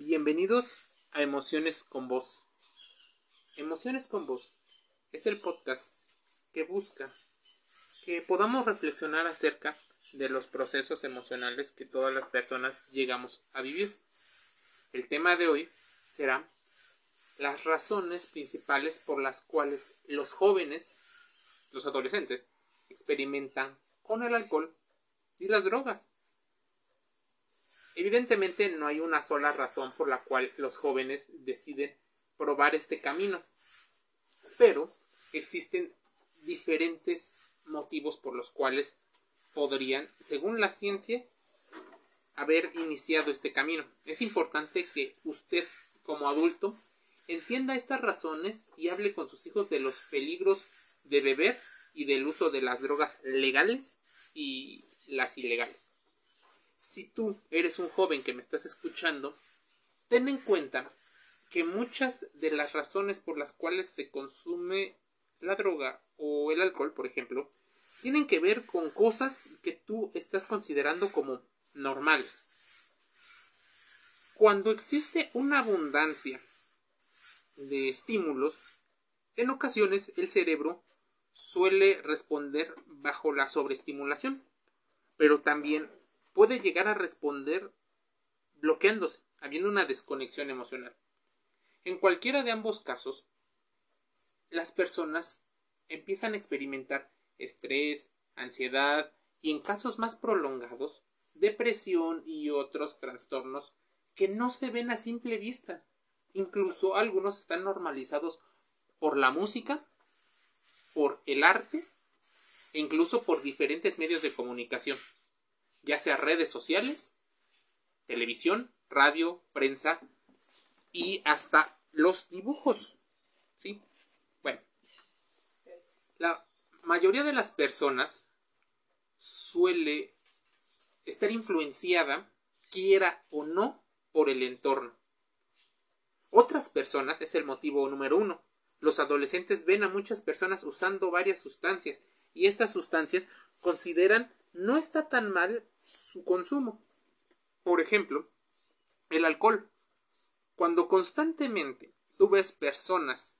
Bienvenidos a Emociones con Voz. Emociones con Voz es el podcast que busca que podamos reflexionar acerca de los procesos emocionales que todas las personas llegamos a vivir. El tema de hoy será las razones principales por las cuales los jóvenes, los adolescentes, experimentan con el alcohol y las drogas. Evidentemente no hay una sola razón por la cual los jóvenes deciden probar este camino, pero existen diferentes motivos por los cuales podrían, según la ciencia, haber iniciado este camino. Es importante que usted, como adulto, entienda estas razones y hable con sus hijos de los peligros de beber y del uso de las drogas legales y las ilegales si tú eres un joven que me estás escuchando, ten en cuenta que muchas de las razones por las cuales se consume la droga o el alcohol, por ejemplo, tienen que ver con cosas que tú estás considerando como normales. Cuando existe una abundancia de estímulos, en ocasiones el cerebro suele responder bajo la sobreestimulación, pero también puede llegar a responder bloqueándose, habiendo una desconexión emocional. En cualquiera de ambos casos, las personas empiezan a experimentar estrés, ansiedad y en casos más prolongados, depresión y otros trastornos que no se ven a simple vista. Incluso algunos están normalizados por la música, por el arte e incluso por diferentes medios de comunicación ya sea redes sociales, televisión, radio, prensa y hasta los dibujos. ¿Sí? Bueno, la mayoría de las personas suele estar influenciada, quiera o no, por el entorno. Otras personas es el motivo número uno. Los adolescentes ven a muchas personas usando varias sustancias y estas sustancias consideran no está tan mal su consumo. Por ejemplo, el alcohol. Cuando constantemente tú ves personas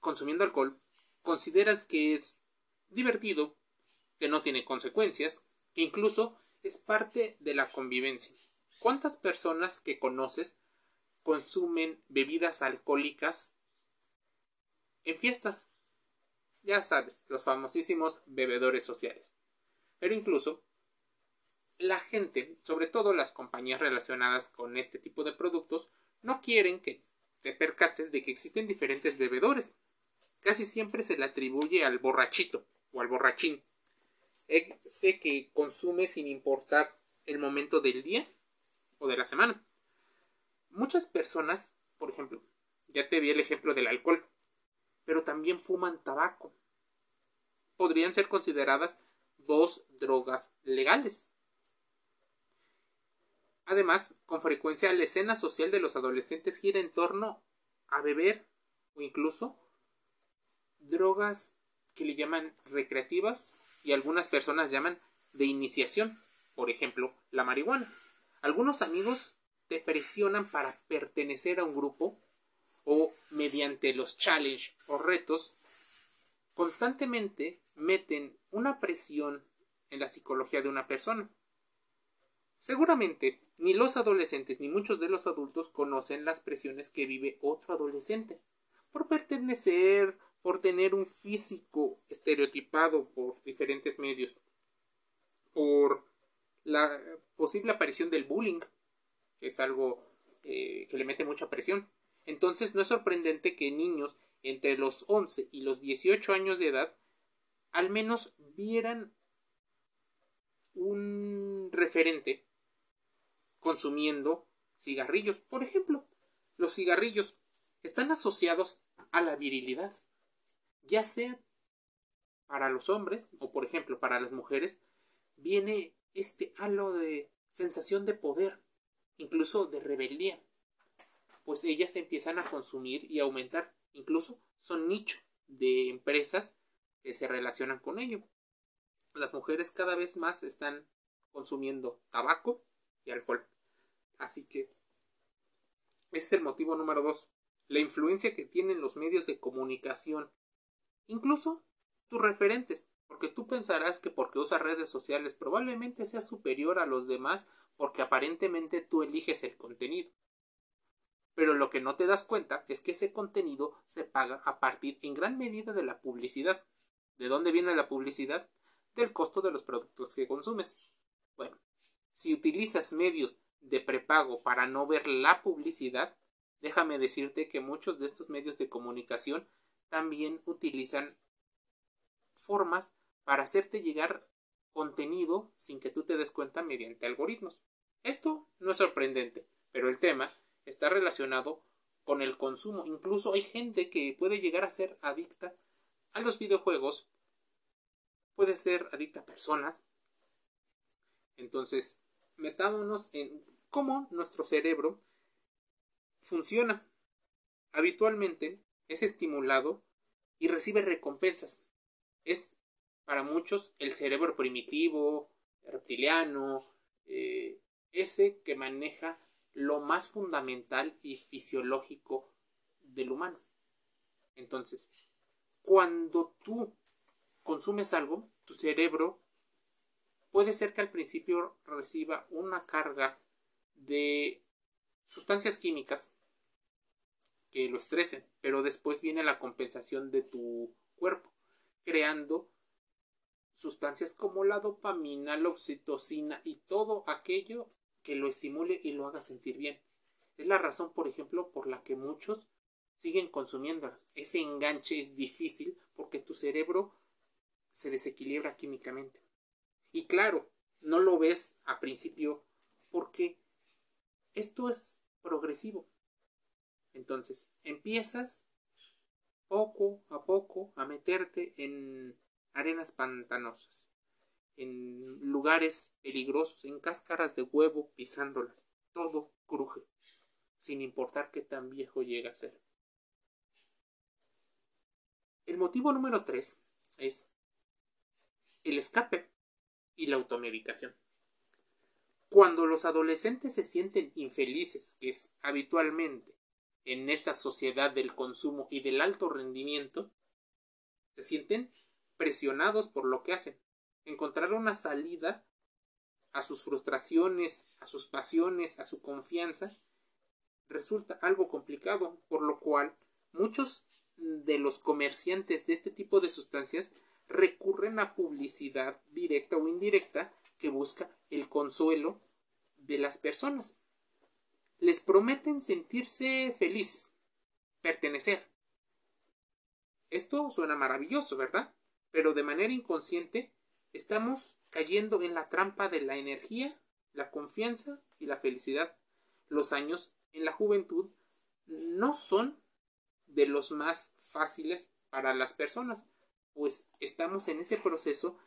consumiendo alcohol, consideras que es divertido, que no tiene consecuencias, que incluso es parte de la convivencia. ¿Cuántas personas que conoces consumen bebidas alcohólicas en fiestas? Ya sabes, los famosísimos bebedores sociales. Pero incluso la gente, sobre todo las compañías relacionadas con este tipo de productos, no quieren que te percates de que existen diferentes bebedores. Casi siempre se le atribuye al borrachito o al borrachín. Ese que consume sin importar el momento del día o de la semana. Muchas personas, por ejemplo, ya te vi el ejemplo del alcohol, pero también fuman tabaco. Podrían ser consideradas dos drogas legales. Además, con frecuencia la escena social de los adolescentes gira en torno a beber o incluso drogas que le llaman recreativas y algunas personas llaman de iniciación, por ejemplo, la marihuana. Algunos amigos te presionan para pertenecer a un grupo o mediante los challenge o retos constantemente meten una presión en la psicología de una persona. Seguramente ni los adolescentes ni muchos de los adultos conocen las presiones que vive otro adolescente por pertenecer, por tener un físico estereotipado por diferentes medios, por la posible aparición del bullying, que es algo eh, que le mete mucha presión. Entonces no es sorprendente que niños entre los 11 y los 18 años de edad al menos vieran un referente consumiendo cigarrillos. Por ejemplo, los cigarrillos están asociados a la virilidad, ya sea para los hombres o por ejemplo para las mujeres, viene este halo de sensación de poder, incluso de rebeldía, pues ellas empiezan a consumir y aumentar, incluso son nicho de empresas que se relacionan con ello. Las mujeres cada vez más están consumiendo tabaco y alcohol. Así que Ese es el motivo número dos. La influencia que tienen los medios de comunicación. Incluso tus referentes. Porque tú pensarás que porque usas redes sociales probablemente seas superior a los demás porque aparentemente tú eliges el contenido. Pero lo que no te das cuenta es que ese contenido se paga a partir en gran medida de la publicidad. ¿De dónde viene la publicidad? Del costo de los productos que consumes. Si utilizas medios de prepago para no ver la publicidad, déjame decirte que muchos de estos medios de comunicación también utilizan formas para hacerte llegar contenido sin que tú te des cuenta mediante algoritmos. Esto no es sorprendente, pero el tema está relacionado con el consumo. Incluso hay gente que puede llegar a ser adicta a los videojuegos, puede ser adicta a personas. Entonces, metámonos en cómo nuestro cerebro funciona. Habitualmente es estimulado y recibe recompensas. Es para muchos el cerebro primitivo, reptiliano, eh, ese que maneja lo más fundamental y fisiológico del humano. Entonces, cuando tú consumes algo, tu cerebro puede ser que al principio reciba una carga de sustancias químicas que lo estresen, pero después viene la compensación de tu cuerpo, creando sustancias como la dopamina, la oxitocina y todo aquello que lo estimule y lo haga sentir bien. Es la razón, por ejemplo, por la que muchos siguen consumiendo. Ese enganche es difícil porque tu cerebro se desequilibra químicamente. Y claro, no lo ves a principio porque esto es progresivo. Entonces, empiezas poco a poco a meterte en arenas pantanosas en lugares peligrosos, en cáscaras de huevo, pisándolas. Todo cruje, sin importar qué tan viejo llega a ser. El motivo número tres es el escape y la automedicación. Cuando los adolescentes se sienten infelices, que es habitualmente en esta sociedad del consumo y del alto rendimiento, se sienten presionados por lo que hacen, encontrar una salida a sus frustraciones, a sus pasiones, a su confianza, resulta algo complicado, por lo cual muchos de los comerciantes de este tipo de sustancias recurren a publicidad directa o indirecta que busca el consuelo de las personas. Les prometen sentirse felices, pertenecer. Esto suena maravilloso, ¿verdad? Pero de manera inconsciente Estamos cayendo en la trampa de la energía, la confianza y la felicidad. Los años en la juventud no son de los más fáciles para las personas, pues estamos en ese proceso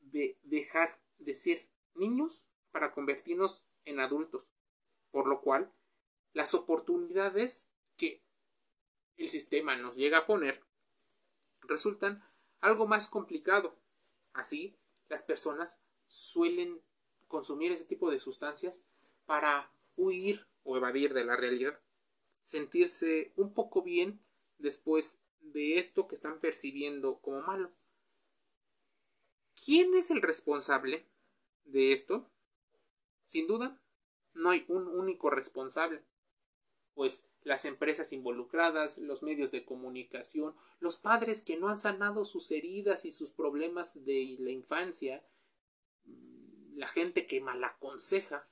de dejar de ser niños para convertirnos en adultos, por lo cual las oportunidades que el sistema nos llega a poner resultan algo más complicado. Así, las personas suelen consumir ese tipo de sustancias para huir o evadir de la realidad, sentirse un poco bien después de esto que están percibiendo como malo. ¿Quién es el responsable de esto? Sin duda, no hay un único responsable, pues las empresas involucradas, los medios de comunicación, los padres que no han sanado sus heridas y sus problemas de la infancia, mm, la gente que malaconseja,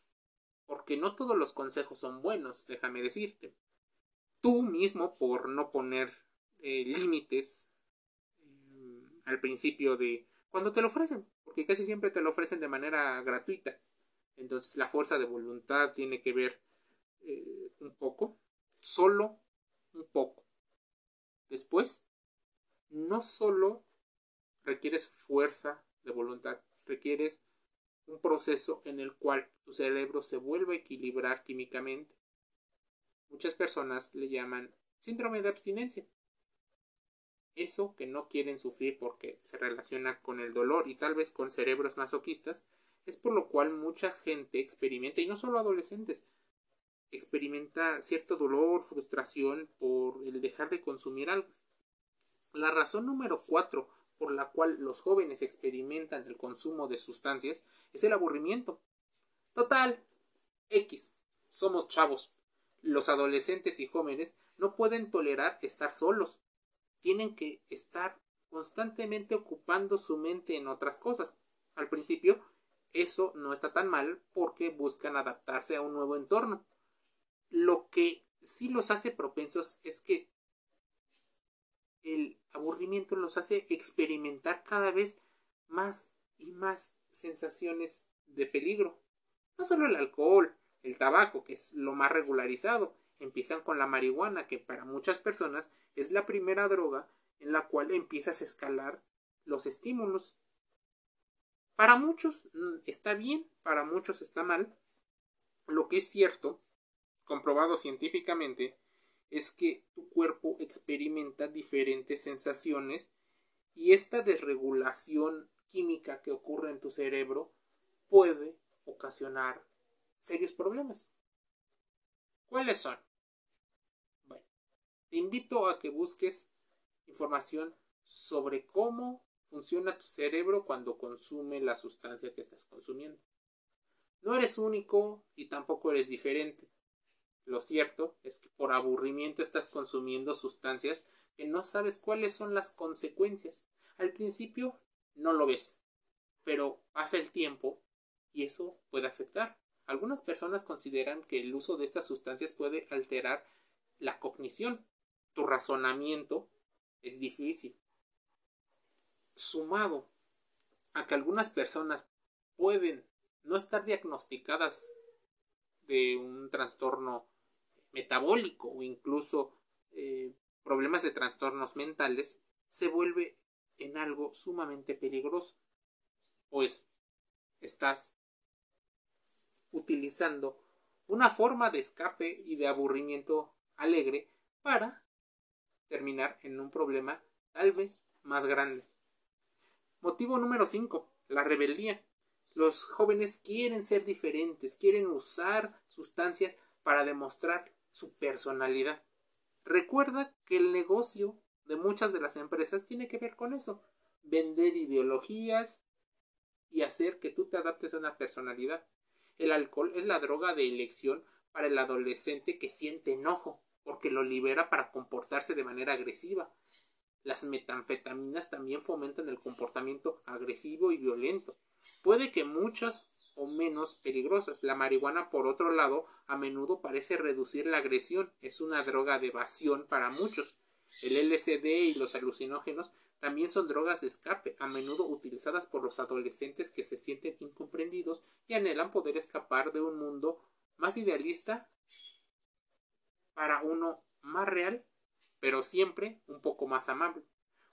porque no todos los consejos son buenos, déjame decirte. Tú mismo, por no poner eh, límites eh, al principio de cuando te lo ofrecen, porque casi siempre te lo ofrecen de manera gratuita. Entonces la fuerza de voluntad tiene que ver eh, un poco solo un poco. Después, no solo requieres fuerza de voluntad, requieres un proceso en el cual tu cerebro se vuelve a equilibrar químicamente. Muchas personas le llaman síndrome de abstinencia. Eso que no quieren sufrir porque se relaciona con el dolor y tal vez con cerebros masoquistas, es por lo cual mucha gente experimenta, y no solo adolescentes, experimenta cierto dolor, frustración por el dejar de consumir algo. La razón número cuatro por la cual los jóvenes experimentan el consumo de sustancias es el aburrimiento. Total, X, somos chavos. Los adolescentes y jóvenes no pueden tolerar estar solos. Tienen que estar constantemente ocupando su mente en otras cosas. Al principio, eso no está tan mal porque buscan adaptarse a un nuevo entorno. Lo que sí los hace propensos es que el aburrimiento los hace experimentar cada vez más y más sensaciones de peligro. No solo el alcohol, el tabaco, que es lo más regularizado, empiezan con la marihuana, que para muchas personas es la primera droga en la cual empiezas a escalar los estímulos. Para muchos mm, está bien, para muchos está mal. Lo que es cierto, comprobado científicamente, es que tu cuerpo experimenta diferentes sensaciones y esta desregulación química que ocurre en tu cerebro puede ocasionar serios problemas. ¿Cuáles son? Te invito a que busques información sobre cómo funciona tu cerebro cuando consume la sustancia que estás consumiendo. No eres único y tampoco eres diferente. Lo cierto es que por aburrimiento estás consumiendo sustancias que no sabes cuáles son las consecuencias. Al principio no lo ves, pero pasa el tiempo y eso puede afectar. Algunas personas consideran que el uso de estas sustancias puede alterar la cognición. Tu razonamiento es difícil. Sumado a que algunas personas pueden no estar diagnosticadas de un trastorno metabólico o incluso eh, problemas de trastornos mentales, se vuelve en algo sumamente peligroso, pues estás utilizando una forma de escape y de aburrimiento alegre para terminar en un problema tal vez más grande. Motivo número 5. La rebeldía. Los jóvenes quieren ser diferentes, quieren usar sustancias para demostrar su personalidad. Recuerda que el negocio de muchas de las empresas tiene que ver con eso, vender ideologías y hacer que tú te adaptes a una personalidad. El alcohol es la droga de elección para el adolescente que siente enojo, porque lo libera para comportarse de manera agresiva. Las metanfetaminas también fomentan el comportamiento agresivo y violento. Puede que muchas o menos peligrosas. La marihuana, por otro lado, a menudo parece reducir la agresión. Es una droga de evasión para muchos. El LSD y los alucinógenos también son drogas de escape, a menudo utilizadas por los adolescentes que se sienten incomprendidos y anhelan poder escapar de un mundo más idealista para uno más real, pero siempre un poco más amable.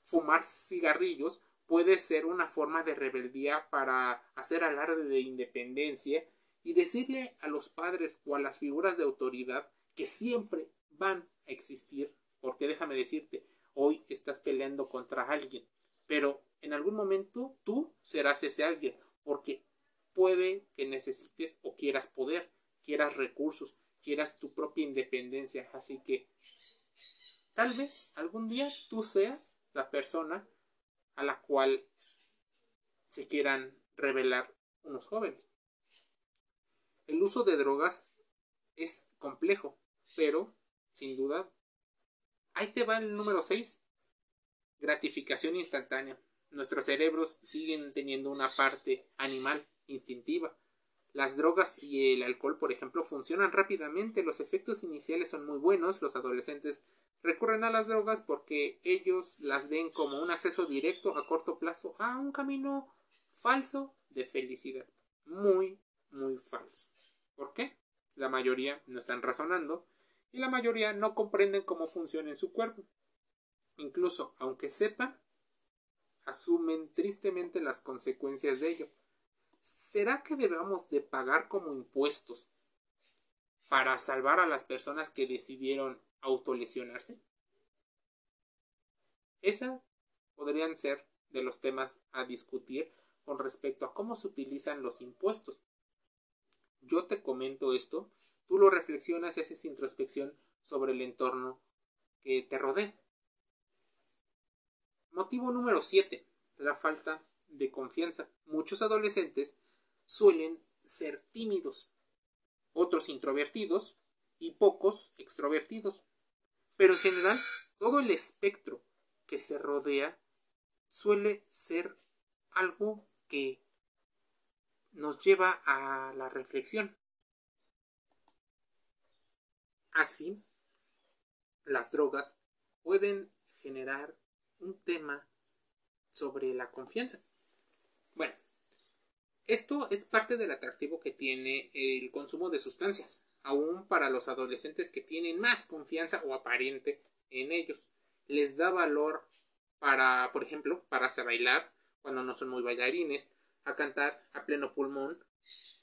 Fumar cigarrillos puede ser una forma de rebeldía para hacer alarde de independencia y decirle a los padres o a las figuras de autoridad que siempre van a existir, porque déjame decirte, Hoy estás peleando contra alguien, pero en algún momento tú serás ese alguien, porque puede que necesites o quieras poder, quieras recursos, quieras tu propia independencia. Así que tal vez algún día tú seas la persona a la cual se quieran revelar unos jóvenes. El uso de drogas es complejo, pero sin duda Ahí te va el número 6. Gratificación instantánea. Nuestros cerebros siguen teniendo una parte animal, instintiva. Las drogas y el alcohol, por ejemplo, funcionan rápidamente. Los efectos iniciales son muy buenos. Los adolescentes recurren a las drogas porque ellos las ven como un acceso directo a corto plazo a un camino falso de felicidad. Muy, muy falso. ¿Por qué? La mayoría no están razonando y la mayoría no comprenden cómo funciona en su cuerpo. Incluso, aunque sepan, asumen tristemente las consecuencias de ello. ¿Será que debemos de pagar como impuestos para salvar a las personas que decidieron autolesionarse? Esa podrían ser de los temas a discutir con respecto a cómo se utilizan los impuestos. Yo te comento esto tú lo reflexionas y haces introspección sobre el entorno que te rodea. Motivo número 7. La falta de confianza. Muchos adolescentes suelen ser tímidos, otros introvertidos y pocos extrovertidos. Pero en general, todo el espectro que se rodea suele ser algo que nos lleva a la reflexión. Así, las drogas pueden generar un tema sobre la confianza. Esto es parte del atractivo que tiene el consumo de sustancias, aún para los adolescentes que tienen más confianza o aparente en ellos. Les da valor para, por ejemplo, para hacer bailar cuando no son muy bailarines, a cantar a pleno pulmón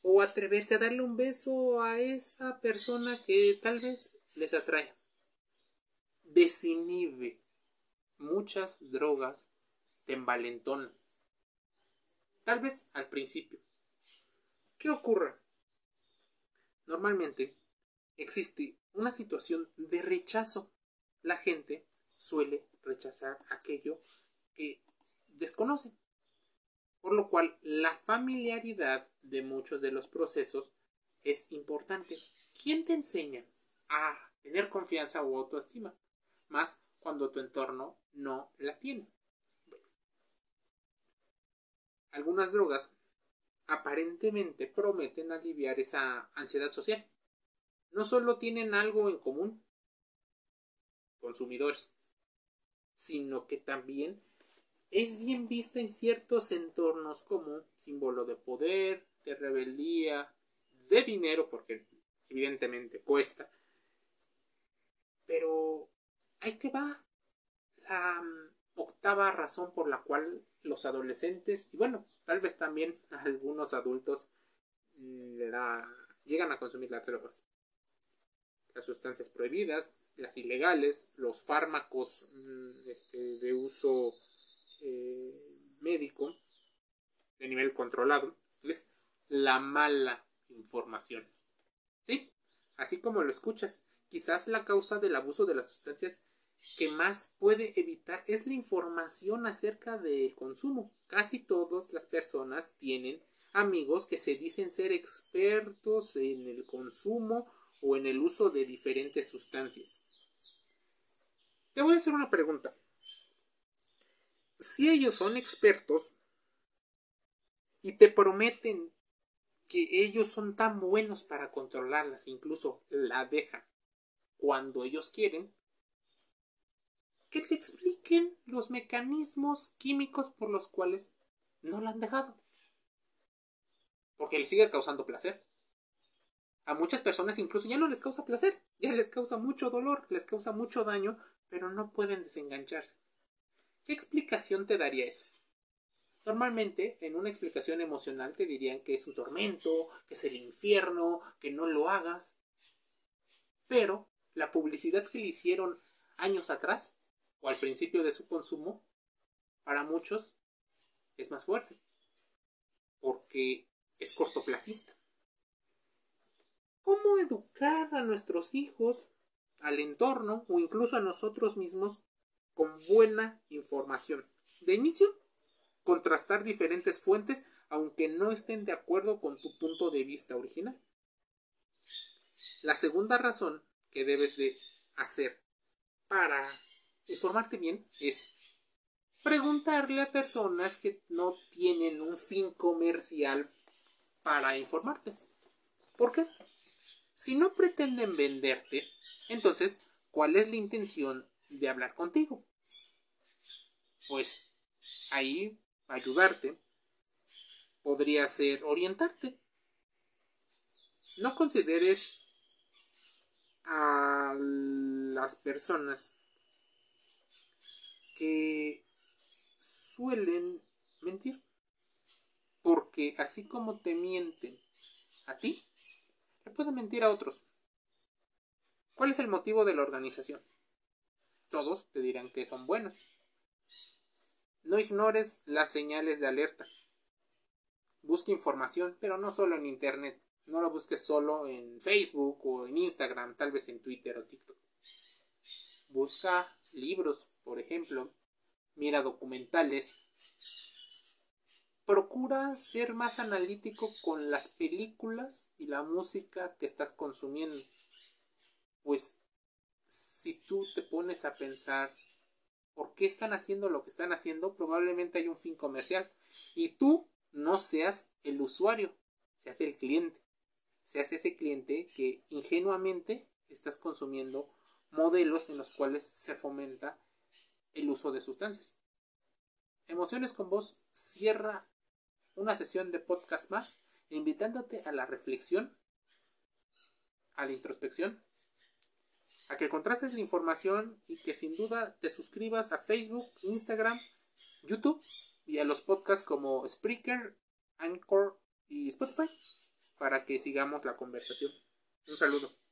o atreverse a darle un beso a esa persona que tal vez les atrae. Desinhibe. Muchas drogas te envalentonan. Tal vez al principio. ¿Qué ocurre? Normalmente existe una situación de rechazo. La gente suele rechazar aquello que desconoce por lo cual la familiaridad de muchos de los procesos es importante. ¿Quién te enseña a tener confianza o autoestima? Más cuando tu entorno no la tiene. Algunas drogas aparentemente prometen aliviar esa ansiedad social. No solo tienen algo en común, consumidores, sino que también es bien vista en ciertos entornos como símbolo de poder, de rebeldía, de dinero, porque evidentemente cuesta. Pero ahí que va la octava razón por la cual los adolescentes, y bueno, tal vez también algunos adultos, llegan a consumir las drogas. Las sustancias prohibidas, las ilegales, los fármacos mm, este, de uso eh, médico de nivel controlado es la mala información. ¿Sí? Así como lo escuchas, quizás la causa del abuso de las sustancias que más puede evitar es la información acerca del consumo. Casi todas las personas tienen amigos que se dicen ser expertos en el consumo o en el uso de diferentes sustancias. Te voy a hacer una pregunta si ellos son expertos y te prometen que ellos son tan buenos para controlarlas, incluso la dejan cuando ellos quieren, que te expliquen los mecanismos químicos por los cuales no la han dejado. Porque les sigue causando placer. A muchas personas incluso ya no les causa placer, ya les causa mucho dolor, les causa mucho daño, pero no pueden desengancharse. ¿Qué explicación te daría eso? Normalmente, en una explicación emocional te dirían que es un tormento, que es el infierno, que no lo hagas. Pero la publicidad que le hicieron años atrás, o al principio de su consumo, para muchos es más fuerte, porque es cortoplacista. ¿Cómo educar a nuestros hijos, al entorno o incluso a nosotros mismos con buena información. De inicio, contrastar diferentes fuentes aunque no estén de acuerdo con tu punto de vista original. La segunda razón que debes de hacer para informarte bien es preguntarle a personas que no tienen un fin comercial para informarte. ¿Por qué? Si no pretenden venderte, entonces, ¿cuál es la intención de hablar contigo. Pues ahí ayudarte podría ser orientarte. No consideres a las personas que suelen mentir. Porque así como te mienten a ti, le pueden mentir a otros. ¿Cuál es el motivo de la organización? todos te dirán que son buenos. No ignores las señales de alerta. Busca información, pero no solo en Internet. No lo busques solo en Facebook o en Instagram, tal vez en Twitter o TikTok. Busca libros, por ejemplo. Mira documentales. Procura ser más analítico con las películas y la música que estás consumiendo. Pues si tú te pones a pensar por qué están haciendo lo que están haciendo, probablemente hay un fin comercial. Y tú no seas el usuario, seas el cliente. Seas ese cliente que ingenuamente estás consumiendo modelos en los cuales se fomenta el uso de sustancias. Emociones con vos cierra una sesión de podcast más invitándote a la reflexión, a la introspección, a que contrastes la información y que sin duda te suscribas a Facebook, Instagram, YouTube y a los podcasts como Spreaker, Anchor y Spotify para que sigamos la conversación. Un saludo.